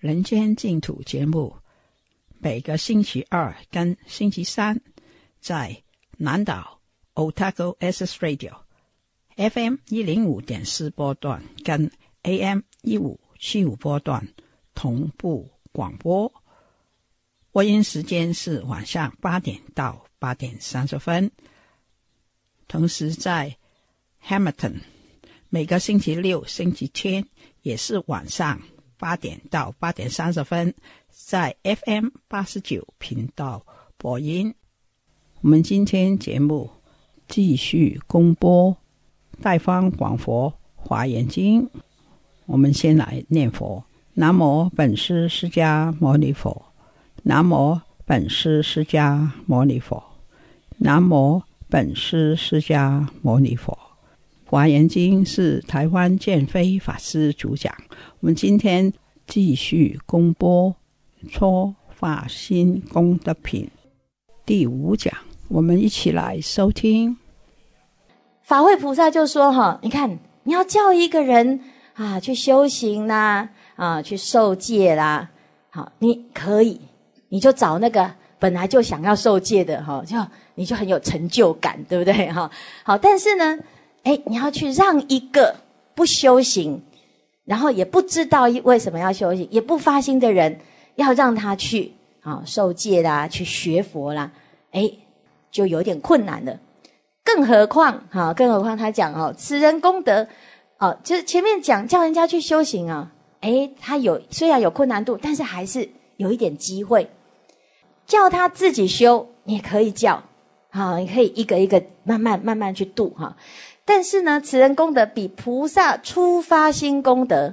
人间净土节目，每个星期二跟星期三在南岛 Otago S Radio FM 一零五点四波段跟 AM 一五七五波段同步广播，播音时间是晚上八点到八点三十分。同时在 Hamilton 每个星期六、星期天也是晚上。八点到八点三十分，在 FM 八十九频道播音。我们今天节目继续公播《大方广佛华严经》。我们先来念佛：南无本师释迦牟尼佛，南无本师释迦牟尼佛，南无本师释迦牟尼佛。华严经是台湾建飞法师主讲，我们今天继续公播《初法心功德品》第五讲，我们一起来收听。法会菩萨就说：“哈，你看你要叫一个人啊去修行啦，啊去受戒啦，好，你可以，你就找那个本来就想要受戒的哈，就你就很有成就感，对不对？哈，好，但是呢。”哎，你要去让一个不修行，然后也不知道为什么要修行，也不发心的人，要让他去啊受戒啦，去学佛啦，哎，就有点困难了。更何况哈，更何况他讲哦，此人功德哦，就是前面讲叫人家去修行啊，哎，他有虽然有困难度，但是还是有一点机会，叫他自己修也可以叫，啊，你可以一个一个慢慢慢慢去度哈。但是呢，此人功德比菩萨初发心功德，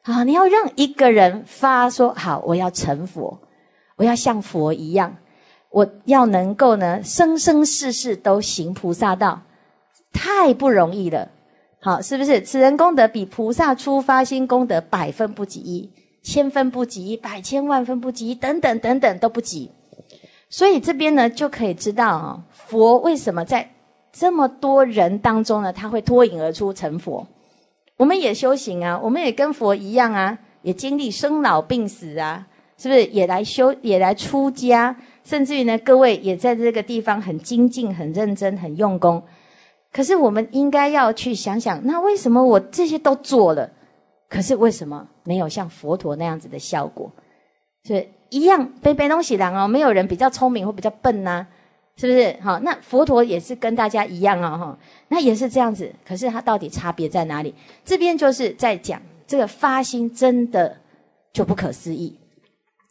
啊，你要让一个人发说好，我要成佛，我要像佛一样，我要能够呢生生世世都行菩萨道，太不容易了，好，是不是？此人功德比菩萨初发心功德百分不及一，千分不及一，百千万分不及一，等等等等都不及，所以这边呢就可以知道啊，佛为什么在？这么多人当中呢，他会脱颖而出成佛。我们也修行啊，我们也跟佛一样啊，也经历生老病死啊，是不是也来修也来出家，甚至于呢，各位也在这个地方很精进、很认真、很用功。可是我们应该要去想想，那为什么我这些都做了，可是为什么没有像佛陀那样子的效果？所以一样背背东西难哦，没有人比较聪明或比较笨呐。是不是好？那佛陀也是跟大家一样啊，哈，那也是这样子。可是他到底差别在哪里？这边就是在讲这个发心真的就不可思议。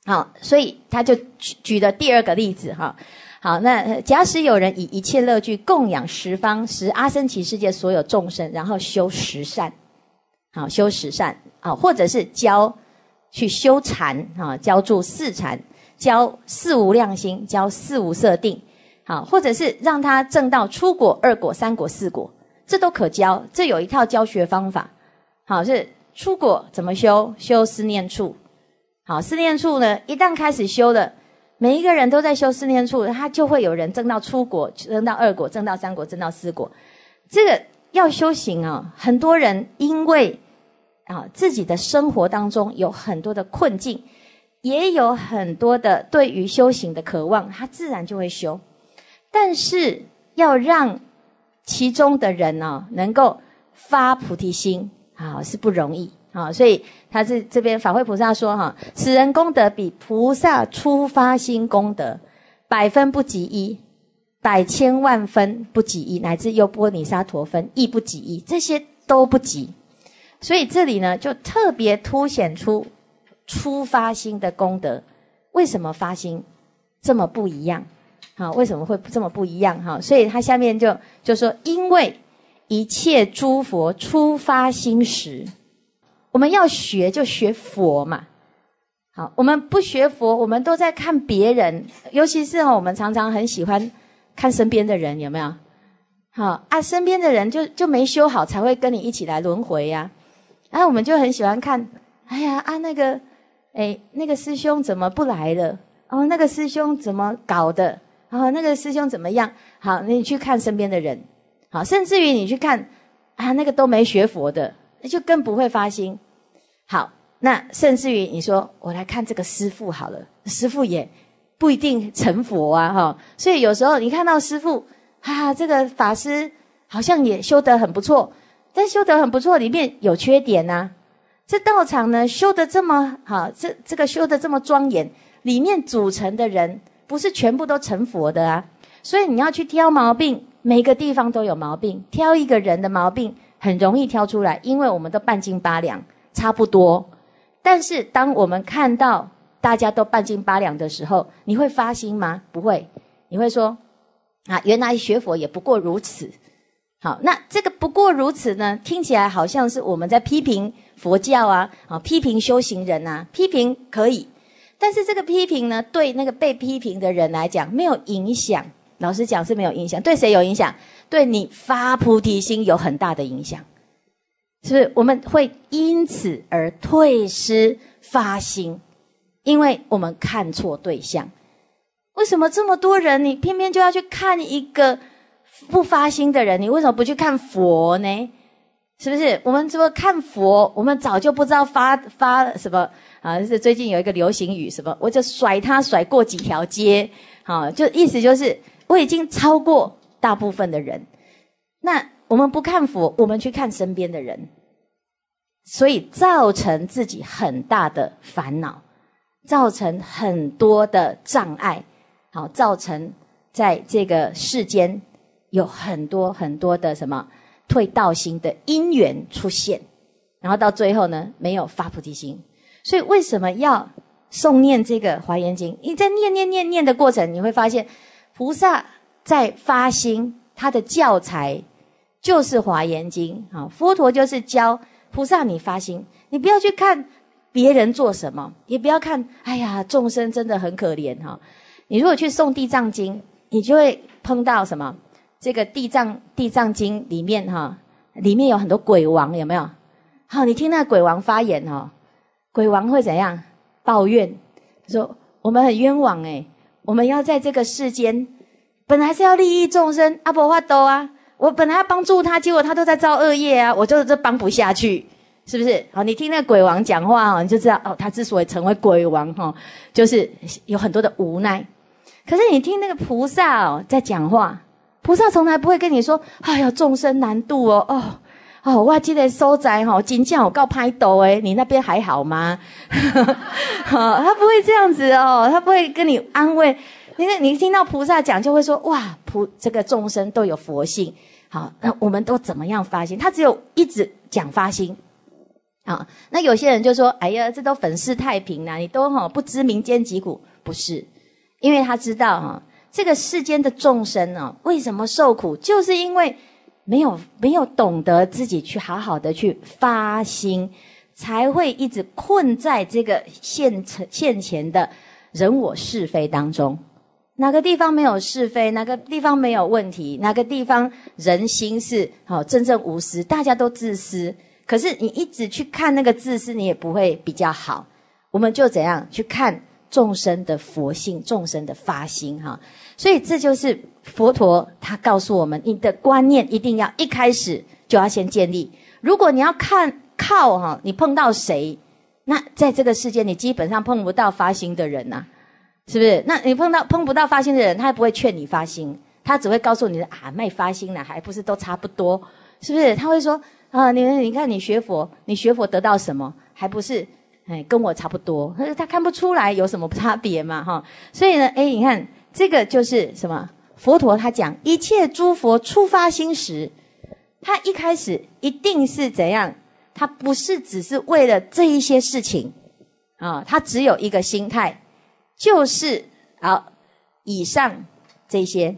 好，所以他就举举了第二个例子哈。好，那假使有人以一切乐具供养十方十阿僧祇世界所有众生，然后修十善，好，修十善啊，或者是教去修禅啊，教住四禅，教四无量心，教四无色定。好，或者是让他证到出果、二果三果四果，这都可教，这有一套教学方法。好，是出果怎么修？修思念处。好，思念处呢，一旦开始修了，每一个人都在修思念处，他就会有人证到出果、证到二果，证到三果，证到四果。这个要修行啊，很多人因为啊自己的生活当中有很多的困境，也有很多的对于修行的渴望，他自然就会修。但是要让其中的人呢，能够发菩提心啊，是不容易啊。所以他是这边法会菩萨说哈，此人功德比菩萨初发心功德百分不及一，百千万分不及一，乃至优波尼沙陀分亦不及一，这些都不及。所以这里呢，就特别凸显出初发心的功德，为什么发心这么不一样？好，为什么会这么不一样？哈，所以他下面就就说：因为一切诸佛初发心时，我们要学就学佛嘛。好，我们不学佛，我们都在看别人，尤其是哈，我们常常很喜欢看身边的人有没有？好啊，身边的人就就没修好，才会跟你一起来轮回呀。然后我们就很喜欢看，哎呀啊，那个哎那个师兄怎么不来了？哦，那个师兄怎么搞的？哦，那个师兄怎么样？好，你去看身边的人，好，甚至于你去看啊，那个都没学佛的，那就更不会发心。好，那甚至于你说我来看这个师父好了，师父也不一定成佛啊，哈。所以有时候你看到师父，啊，这个法师好像也修得很不错，但修得很不错里面有缺点呐。这道场呢修得这么好，这这个修得这么庄严，里面组成的人。不是全部都成佛的啊，所以你要去挑毛病，每个地方都有毛病。挑一个人的毛病很容易挑出来，因为我们都半斤八两，差不多。但是当我们看到大家都半斤八两的时候，你会发心吗？不会，你会说啊，原来学佛也不过如此。好，那这个不过如此呢？听起来好像是我们在批评佛教啊，啊，批评修行人啊，批评可以。但是这个批评呢，对那个被批评的人来讲没有影响，老实讲是没有影响。对谁有影响？对你发菩提心有很大的影响，是不是？我们会因此而退失发心，因为我们看错对象。为什么这么多人，你偏偏就要去看一个不发心的人？你为什么不去看佛呢？是不是？我们么看佛，我们早就不知道发发什么。啊，是最近有一个流行语，什么？我就甩他甩过几条街，好，就意思就是我已经超过大部分的人。那我们不看佛，我们去看身边的人，所以造成自己很大的烦恼，造成很多的障碍，好，造成在这个世间有很多很多的什么退道心的因缘出现，然后到最后呢，没有发菩提心。所以为什么要诵念这个《华严经》？你在念念念念的过程，你会发现菩萨在发心，他的教材就是《华严经》啊。佛陀就是教菩萨你发心，你不要去看别人做什么，也不要看哎呀众生真的很可怜哈。你如果去诵《地藏经》，你就会碰到什么？这个《地藏地藏经》里面哈，里面有很多鬼王，有没有？好，你听那鬼王发言哈。鬼王会怎样抱怨？说我们很冤枉哎，我们要在这个世间，本来是要利益众生阿婆话多啊，我本来要帮助他，结果他都在造恶业啊，我就这帮不下去，是不是？好，你听那个鬼王讲话哦，你就知道哦，他之所以成为鬼王哈，就是有很多的无奈。可是你听那个菩萨哦在讲话，菩萨从来不会跟你说，哎呀，众生难度哦哦。哦，我还记得所在哈，今天我刚拍到诶，你那边还好吗？哈、好，他不会这样子哦，他不会跟你安慰，你为你听到菩萨讲，就会说哇，菩这个众生都有佛性，好，那我们都怎么样发心？他只有一直讲发心，啊，那有些人就说，哎呀，这都粉饰太平啦，你都哈不知民间疾苦，不是？因为他知道哈，这个世间的众生呢，为什么受苦，就是因为。没有没有懂得自己去好好的去发心，才会一直困在这个现前现前的人我是非当中。哪个地方没有是非？哪个地方没有问题？哪个地方人心是好？真正无私，大家都自私。可是你一直去看那个自私，你也不会比较好。我们就怎样去看众生的佛性，众生的发心哈？所以这就是佛陀他告诉我们，你的观念一定要一开始就要先建立。如果你要看靠哈，你碰到谁，那在这个世界你基本上碰不到发心的人呐，是不是？那你碰到碰不到发心的人，他也不会劝你发心，他只会告诉你啊，没发心呢，还不是都差不多，是不是？他会说啊，你你看你学佛，你学佛得到什么，还不是哎跟我差不多？他他看不出来有什么差别嘛哈。所以呢，哎，你看。这个就是什么？佛陀他讲，一切诸佛初发心时，他一开始一定是怎样？他不是只是为了这一些事情啊，他只有一个心态，就是好以上这些。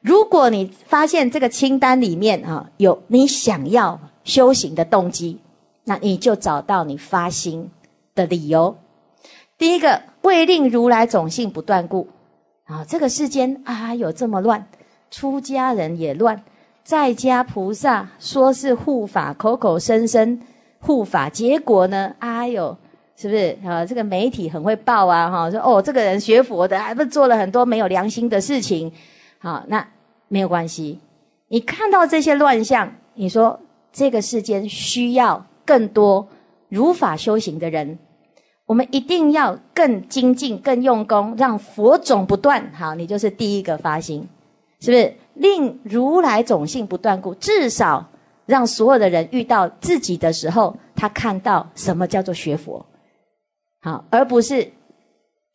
如果你发现这个清单里面啊有你想要修行的动机，那你就找到你发心的理由。第一个，为令如来种性不断故。啊，这个世间啊，有这么乱，出家人也乱，在家菩萨说是护法，口口声声护法，结果呢，啊有。是不是啊？这个媒体很会报啊，哈，说哦，这个人学佛的，还不做了很多没有良心的事情，好，那没有关系，你看到这些乱象，你说这个世间需要更多如法修行的人。我们一定要更精进、更用功，让佛种不断。好，你就是第一个发心，是不是？令如来种性不断故，至少让所有的人遇到自己的时候，他看到什么叫做学佛，好，而不是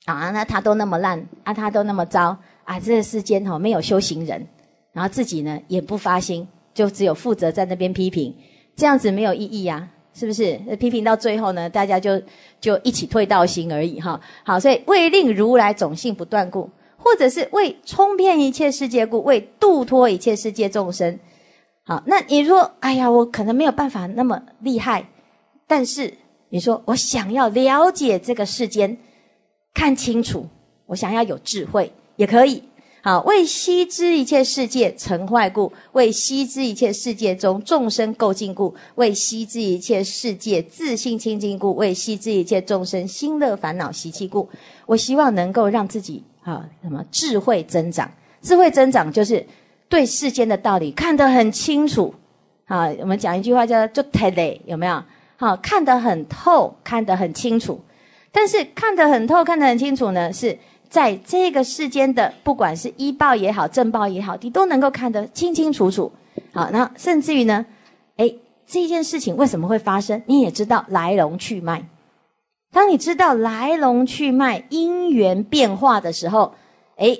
啊，那他都那么烂，啊，他都那么糟，啊，这个世间哦没有修行人，然后自己呢也不发心，就只有负责在那边批评，这样子没有意义呀。是不是批评到最后呢？大家就就一起退道心而已哈。好，所以为令如来种性不断故，或者是为冲遍一切世界故，为度脱一切世界众生。好，那你说，哎呀，我可能没有办法那么厉害，但是你说我想要了解这个世间，看清楚，我想要有智慧，也可以。好，为悉知一切世界成坏故，为悉知一切世界中众生垢净故，为悉知一切世界自性清净故，为悉知一切众生心乐烦恼习气故。我希望能够让自己啊什么智慧增长，智慧增长就是对世间的道理看得很清楚啊。我们讲一句话叫做“透累”，有没有？好看得很透，看得很清楚。但是看得很透、看得很清楚呢，是。在这个世间的，不管是医报也好，政报也好，你都能够看得清清楚楚。好，那甚至于呢，哎，这件事情为什么会发生，你也知道来龙去脉。当你知道来龙去脉、因缘变化的时候，哎，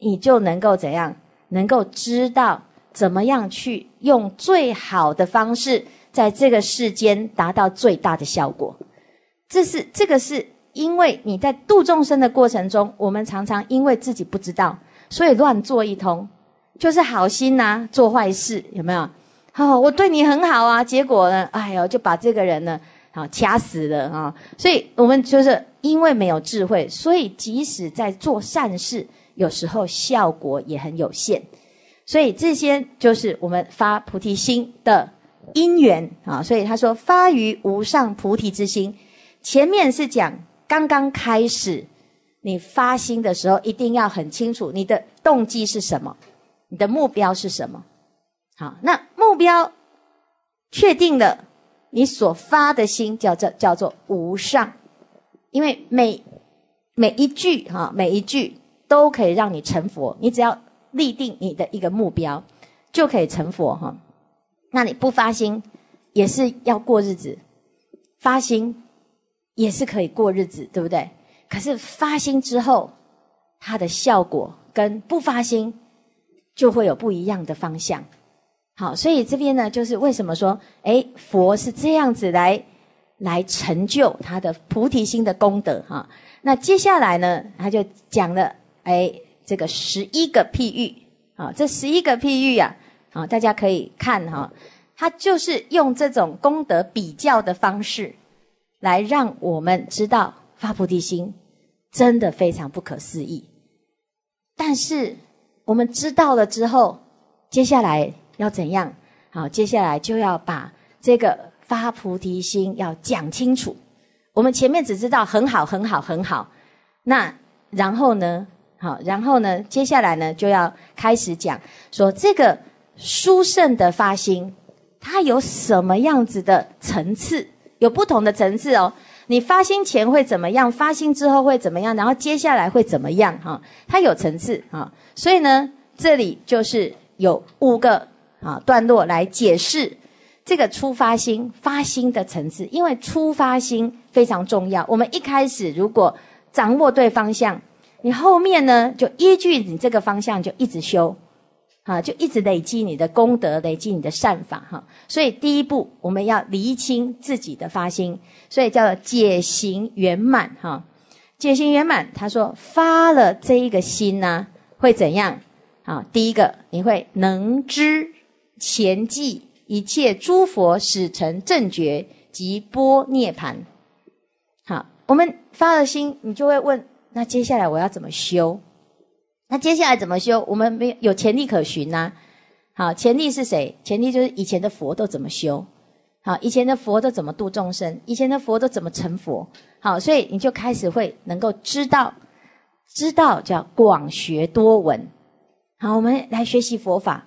你就能够怎样，能够知道怎么样去用最好的方式，在这个世间达到最大的效果。这是这个是。因为你在度众生的过程中，我们常常因为自己不知道，所以乱做一通，就是好心呐，做坏事有没有？哦，我对你很好啊，结果呢，哎呦，就把这个人呢，好掐死了啊！所以我们就是因为没有智慧，所以即使在做善事，有时候效果也很有限。所以这些就是我们发菩提心的因缘啊。所以他说发于无上菩提之心，前面是讲。刚刚开始，你发心的时候，一定要很清楚你的动机是什么，你的目标是什么。好，那目标确定了，你所发的心叫做叫做无上，因为每每一句哈，每一句都可以让你成佛。你只要立定你的一个目标，就可以成佛哈。那你不发心，也是要过日子，发心。也是可以过日子，对不对？可是发心之后，它的效果跟不发心就会有不一样的方向。好，所以这边呢，就是为什么说，哎，佛是这样子来来成就他的菩提心的功德哈。那接下来呢，他就讲了，哎，这个十一个譬喻，好，这十一个譬喻啊，好，大家可以看哈，他就是用这种功德比较的方式。来让我们知道发菩提心真的非常不可思议，但是我们知道了之后，接下来要怎样？好，接下来就要把这个发菩提心要讲清楚。我们前面只知道很好，很好，很好。那然后呢？好，然后呢？接下来呢就要开始讲说这个殊胜的发心，它有什么样子的层次？有不同的层次哦，你发心前会怎么样？发心之后会怎么样？然后接下来会怎么样？哈，它有层次啊，所以呢，这里就是有五个啊段落来解释这个初发心发心的层次，因为初发心非常重要。我们一开始如果掌握对方向，你后面呢就依据你这个方向就一直修。啊，就一直累积你的功德，累积你的善法哈。所以第一步，我们要厘清自己的发心，所以叫做解行圆满哈。解行圆满，他说发了这一个心呢，会怎样？好，第一个你会能知前记一切诸佛使成正觉及波涅盘。好，我们发了心，你就会问，那接下来我要怎么修？那接下来怎么修？我们没有潜力可循呐。好，潜力是谁？潜力就是以前的佛都怎么修？好，以前的佛都怎么度众生？以前的佛都怎么成佛？好，所以你就开始会能够知道，知道叫广学多闻。好，我们来学习佛法。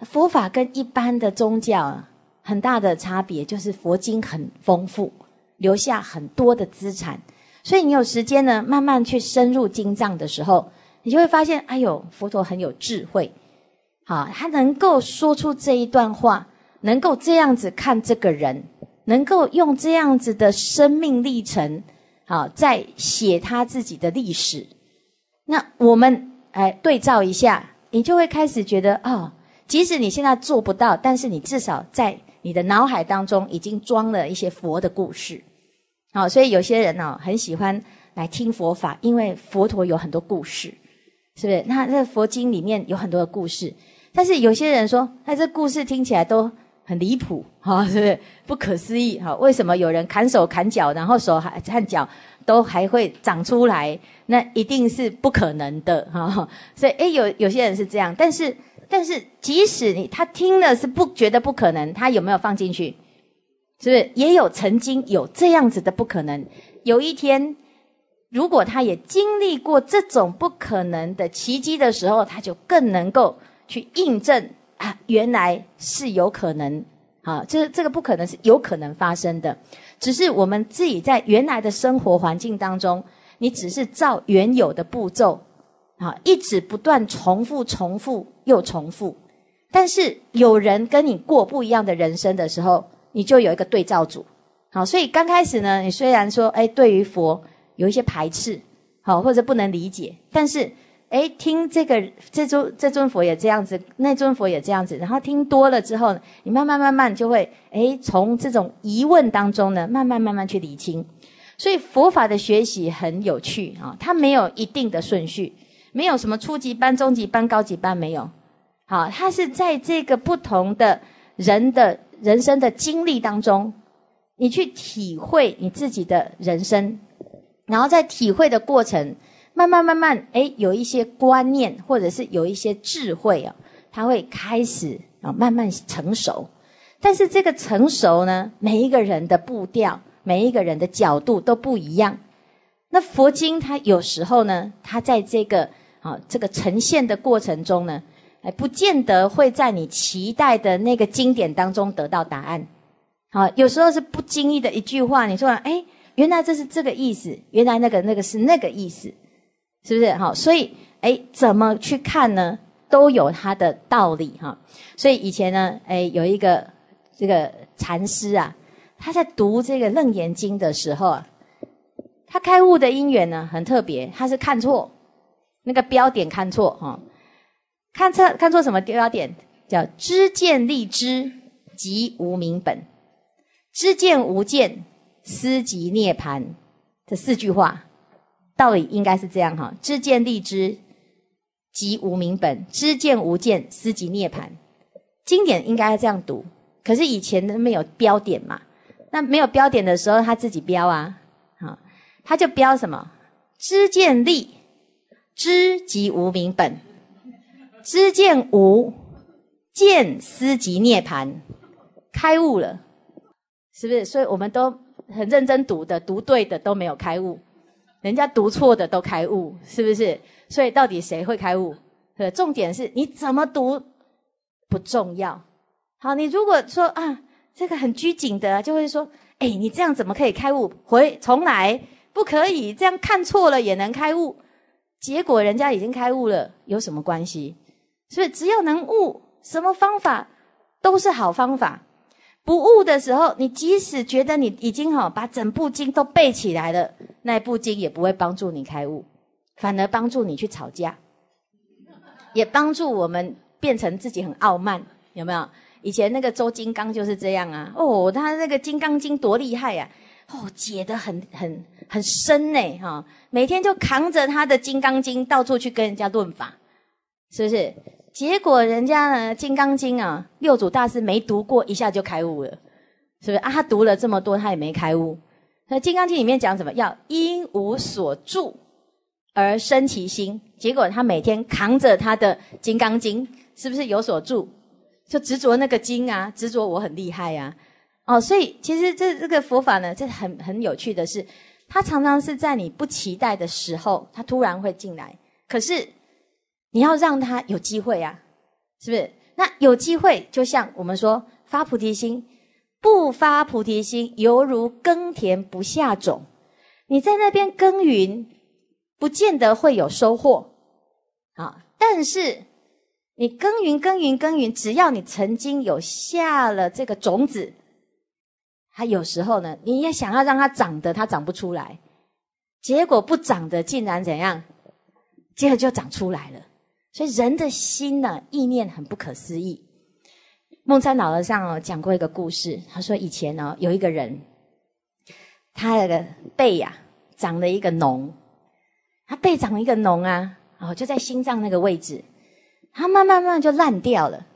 佛法跟一般的宗教很大的差别，就是佛经很丰富，留下很多的资产。所以你有时间呢，慢慢去深入经藏的时候。你就会发现，哎呦，佛陀很有智慧，好，他能够说出这一段话，能够这样子看这个人，能够用这样子的生命历程，好，在写他自己的历史。那我们哎对照一下，你就会开始觉得，哦，即使你现在做不到，但是你至少在你的脑海当中已经装了一些佛的故事，好，所以有些人呢很喜欢来听佛法，因为佛陀有很多故事。是不是？那在佛经里面有很多的故事，但是有些人说，那这故事听起来都很离谱，哈，是不是不可思议？哈，为什么有人砍手砍脚，然后手还和脚都还会长出来？那一定是不可能的，哈。所以，诶，有有些人是这样，但是，但是即使你他听了是不觉得不可能，他有没有放进去？是不是也有曾经有这样子的不可能？有一天。如果他也经历过这种不可能的奇迹的时候，他就更能够去印证啊，原来是有可能，啊，这这个不可能是有可能发生的，只是我们自己在原来的生活环境当中，你只是照原有的步骤，啊，一直不断重复、重复又重复。但是有人跟你过不一样的人生的时候，你就有一个对照组，好，所以刚开始呢，你虽然说，哎，对于佛。有一些排斥，好或者不能理解，但是，哎，听这个这尊这尊佛也这样子，那尊佛也这样子，然后听多了之后，你慢慢慢慢就会，哎，从这种疑问当中呢，慢慢慢慢去理清。所以佛法的学习很有趣啊，它没有一定的顺序，没有什么初级班、中级班、高级班没有，好，它是在这个不同的人的人生的经历当中，你去体会你自己的人生。然后在体会的过程，慢慢慢慢，哎，有一些观念或者是有一些智慧啊，它会开始啊，慢慢成熟。但是这个成熟呢，每一个人的步调，每一个人的角度都不一样。那佛经它有时候呢，它在这个啊这个呈现的过程中呢，哎，不见得会在你期待的那个经典当中得到答案。好，有时候是不经意的一句话，你说，哎。原来这是这个意思，原来那个那个是那个意思，是不是好？所以，哎，怎么去看呢？都有它的道理哈。所以以前呢，哎，有一个这个禅师啊，他在读这个《楞严经》的时候啊，他开悟的因缘呢很特别，他是看错那个标点，看错哈，看错看错什么标点？叫知见立知，即无名本；知见无见。思及涅盘，这四句话道理应该是这样哈？知见立知，即无明本；知见无见，思及涅盘。经典应该这样读，可是以前都没有标点嘛？那没有标点的时候，他自己标啊，啊，他就标什么？知见立知即无明本，知见无见思即涅盘，开悟了，是不是？所以我们都。很认真读的，读对的都没有开悟，人家读错的都开悟，是不是？所以到底谁会开悟？重点是你怎么读不重要。好，你如果说啊，这个很拘谨的，就会说，哎，你这样怎么可以开悟？回重来不可以，这样看错了也能开悟。结果人家已经开悟了，有什么关系？所以只要能悟，什么方法都是好方法。不悟的时候，你即使觉得你已经哈把整部经都背起来了，那一部经也不会帮助你开悟，反而帮助你去吵架，也帮助我们变成自己很傲慢，有没有？以前那个周金刚就是这样啊，哦，他那个《金刚经》多厉害呀，哦，解得很很很深呢，哈，每天就扛着他的《金刚经》到处去跟人家论法，是不是？结果人家呢，《金刚经》啊，六祖大师没读过，一下就开悟了，是不是啊？他读了这么多，他也没开悟。那《金刚经》里面讲什么？要因无所住而生其心。结果他每天扛着他的《金刚经》，是不是有所住？就执着那个经啊，执着我很厉害啊。哦，所以其实这这个佛法呢，这很很有趣的是，它常常是在你不期待的时候，它突然会进来。可是。你要让他有机会呀，是不是？那有机会就像我们说发菩提心，不发菩提心犹如耕田不下种，你在那边耕耘，不见得会有收获。啊，但是你耕耘耕耘耕耘，只要你曾经有下了这个种子，它有时候呢，你也想要让它长得，它长不出来，结果不长得，竟然怎样？接着就长出来了。所以人的心呢，意念很不可思议。梦山老和尚讲过一个故事，他说以前哦，有一个人，他的背呀长了一个脓，他背长了一个脓啊，哦就在心脏那个位置，他慢慢慢就烂掉了，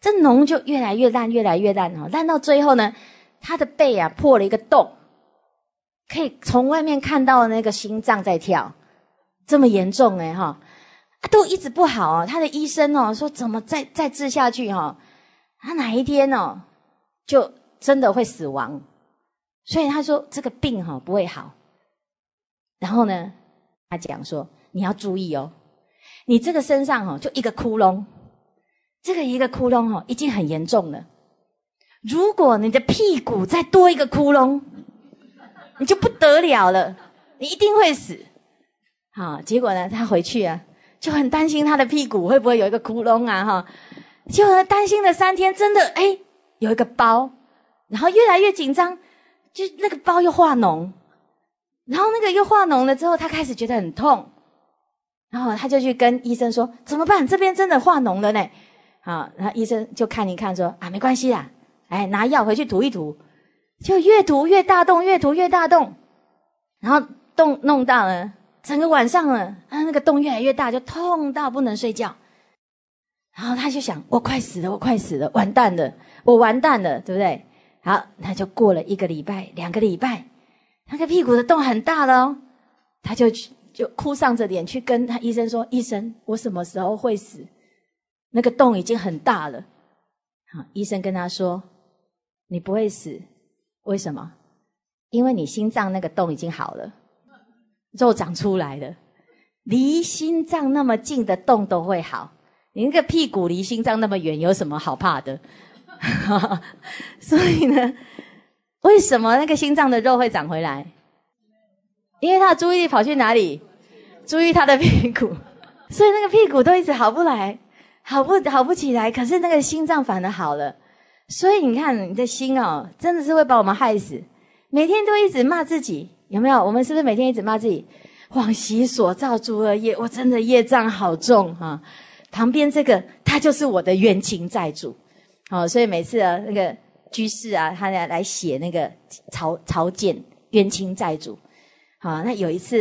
这脓就越来越烂，越来越烂哦，烂到最后呢，他的背啊破了一个洞，可以从外面看到那个心脏在跳，这么严重哎哈。都一直不好哦，他的医生哦说，怎么再再治下去哈，他哪一天哦，就真的会死亡，所以他说这个病哈不会好。然后呢，他讲说你要注意哦，你这个身上哦就一个窟窿，这个一个窟窿哦已经很严重了，如果你的屁股再多一个窟窿，你就不得了了，你一定会死。好，结果呢，他回去啊。就很担心他的屁股会不会有一个窟窿啊？哈，就担心了三天，真的哎，有一个包，然后越来越紧张，就那个包又化脓，然后那个又化脓了之后，他开始觉得很痛，然后他就去跟医生说怎么办？这边真的化脓了呢。好，后医生就看一看说啊，没关系啦，哎，拿药回去涂一涂，就越涂越大洞，越涂越大洞，然后洞弄到了。整个晚上了，他那个洞越来越大，就痛到不能睡觉。然后他就想：我快死了，我快死了，完蛋了，我完蛋了，对不对？好，那就过了一个礼拜、两个礼拜，那个屁股的洞很大了，他就去就哭丧着脸去跟他医生说：“医生，我什么时候会死？那个洞已经很大了。”好，医生跟他说：“你不会死，为什么？因为你心脏那个洞已经好了。”肉长出来了，离心脏那么近的洞都会好，那个屁股离心脏那么远，有什么好怕的？所以呢，为什么那个心脏的肉会长回来？因为他的注意力跑去哪里？注意他的屁股，所以那个屁股都一直好不来，好不好不起来。可是那个心脏反而好了，所以你看，你的心哦，真的是会把我们害死，每天都一直骂自己。有没有？我们是不是每天一直骂自己，往昔所造诸恶业，我真的业障好重啊！旁边这个，他就是我的冤亲债主。好，所以每次啊，那个居士啊，他来来写那个朝朝见冤亲债主。好，那有一次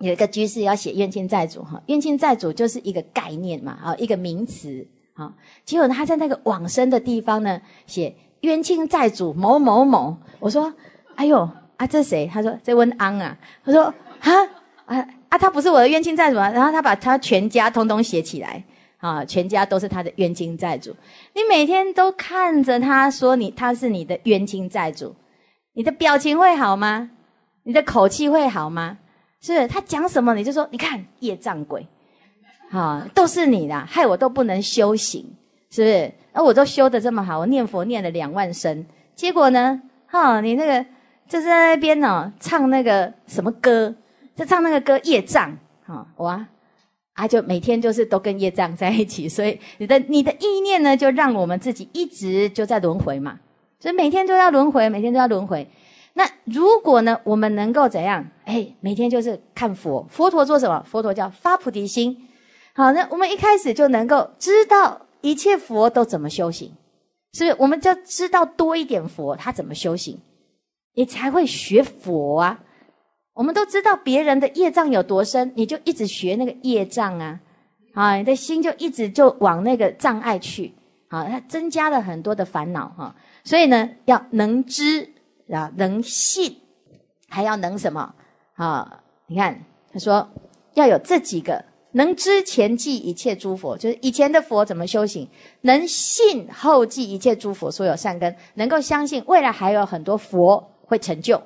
有一个居士要写冤亲债主哈，冤亲债主就是一个概念嘛，啊，一个名词。好，结果他在那个往生的地方呢，写冤亲债主某某某，我说，哎呦。他这是谁？他说在问安啊。他说啊啊啊！他不是我的冤亲债主啊。然后他把他全家通通写起来啊，全家都是他的冤亲债主。你每天都看着他说你他是你的冤亲债主，你的表情会好吗？你的口气会好吗？是他讲什么你就说你看业障鬼，啊，都是你的，害我都不能修行，是不是？而我都修的这么好，我念佛念了两万声，结果呢？哈，你那个。就是在那边呢，唱那个什么歌，就唱那个歌《业障》啊，哇，啊就每天就是都跟业障在一起，所以你的你的意念呢，就让我们自己一直就在轮回嘛，所以每天都要轮回，每天都要轮回。那如果呢，我们能够怎样？哎，每天就是看佛，佛陀做什么？佛陀叫发菩提心。好，那我们一开始就能够知道一切佛都怎么修行，是不是？我们就知道多一点佛他怎么修行。你才会学佛啊！我们都知道别人的业障有多深，你就一直学那个业障啊，啊，你的心就一直就往那个障碍去，啊，它增加了很多的烦恼哈。所以呢，要能知啊，能信，还要能什么啊？你看他说要有这几个：能知前记一切诸佛，就是以前的佛怎么修行；能信后记一切诸佛所有善根，能够相信未来还有很多佛。会成就，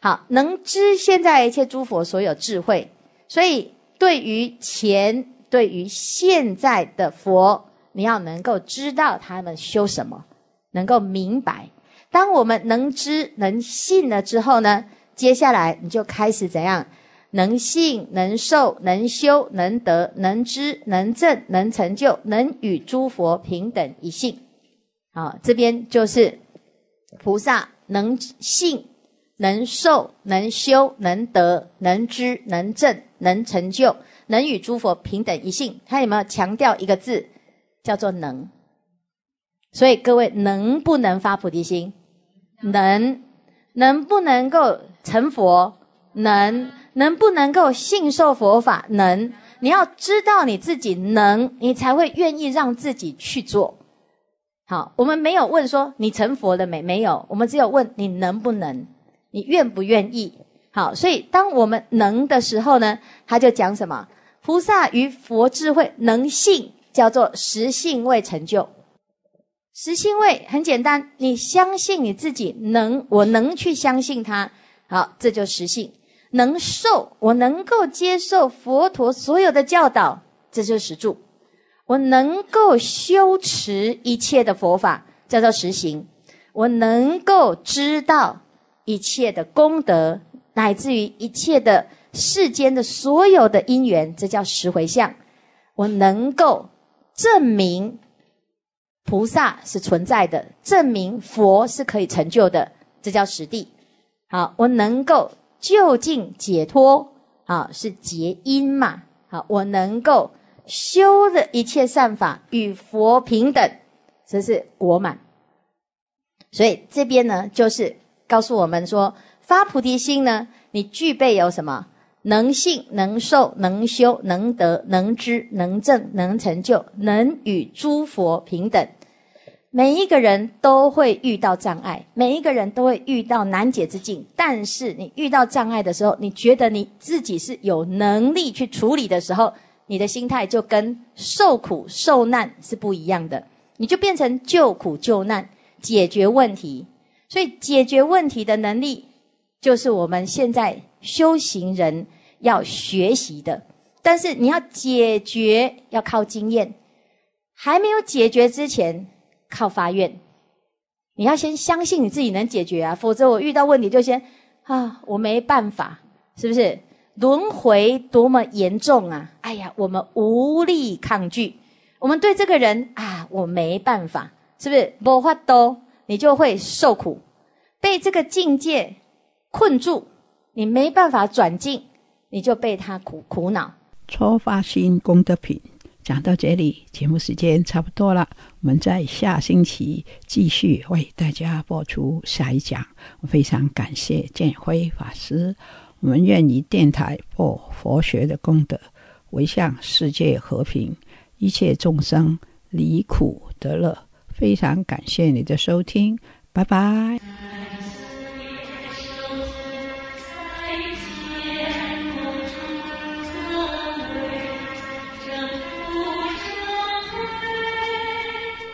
好能知现在一切诸佛所有智慧，所以对于前，对于现在的佛，你要能够知道他们修什么，能够明白。当我们能知能信了之后呢，接下来你就开始怎样？能信能受能修能得能知能正能成就，能与诸佛平等一性。好，这边就是菩萨。能信、能受、能修、能得、能知、能正、能成就、能与诸佛平等一性，他有没有强调一个字，叫做能？所以各位能不能发菩提心？能，能不能够成佛？能，能不能够信受佛法？能。你要知道你自己能，你才会愿意让自己去做。好，我们没有问说你成佛了没？没有，我们只有问你能不能，你愿不愿意？好，所以当我们能的时候呢，他就讲什么？菩萨于佛智慧能信，叫做实性为成就。实性位很简单，你相信你自己能，我能去相信他。好，这就实性能受，我能够接受佛陀所有的教导，这就是实住。我能够修持一切的佛法，叫做实行；我能够知道一切的功德，乃至于一切的世间的所有的因缘，这叫实回向；我能够证明菩萨是存在的，证明佛是可以成就的，这叫实地。好，我能够就近解脱，好是结因嘛？好，我能够。修的一切善法与佛平等，则是果满。所以这边呢，就是告诉我们说，发菩提心呢，你具备有什么？能信、能受、能修、能得、能知、能正、能成就、能与诸佛平等。每一个人都会遇到障碍，每一个人都会遇到难解之境。但是你遇到障碍的时候，你觉得你自己是有能力去处理的时候。你的心态就跟受苦受难是不一样的，你就变成救苦救难、解决问题。所以解决问题的能力，就是我们现在修行人要学习的。但是你要解决，要靠经验。还没有解决之前，靠发愿。你要先相信你自己能解决啊，否则我遇到问题就先啊，我没办法，是不是？轮回多么严重啊！哎呀，我们无力抗拒，我们对这个人啊，我没办法，是不是？佛法多，你就会受苦，被这个境界困住，你没办法转进，你就被他苦苦恼。初发心功德品讲到这里，节目时间差不多了，我们在下星期继续为大家播出下一讲。我非常感谢建辉法师。我们愿以电台或佛学的功德，为向世界和平、一切众生离苦得乐。非常感谢你的收听，拜拜。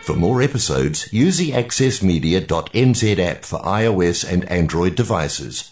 For more episodes, use the Access Media .nz app for iOS and Android devices.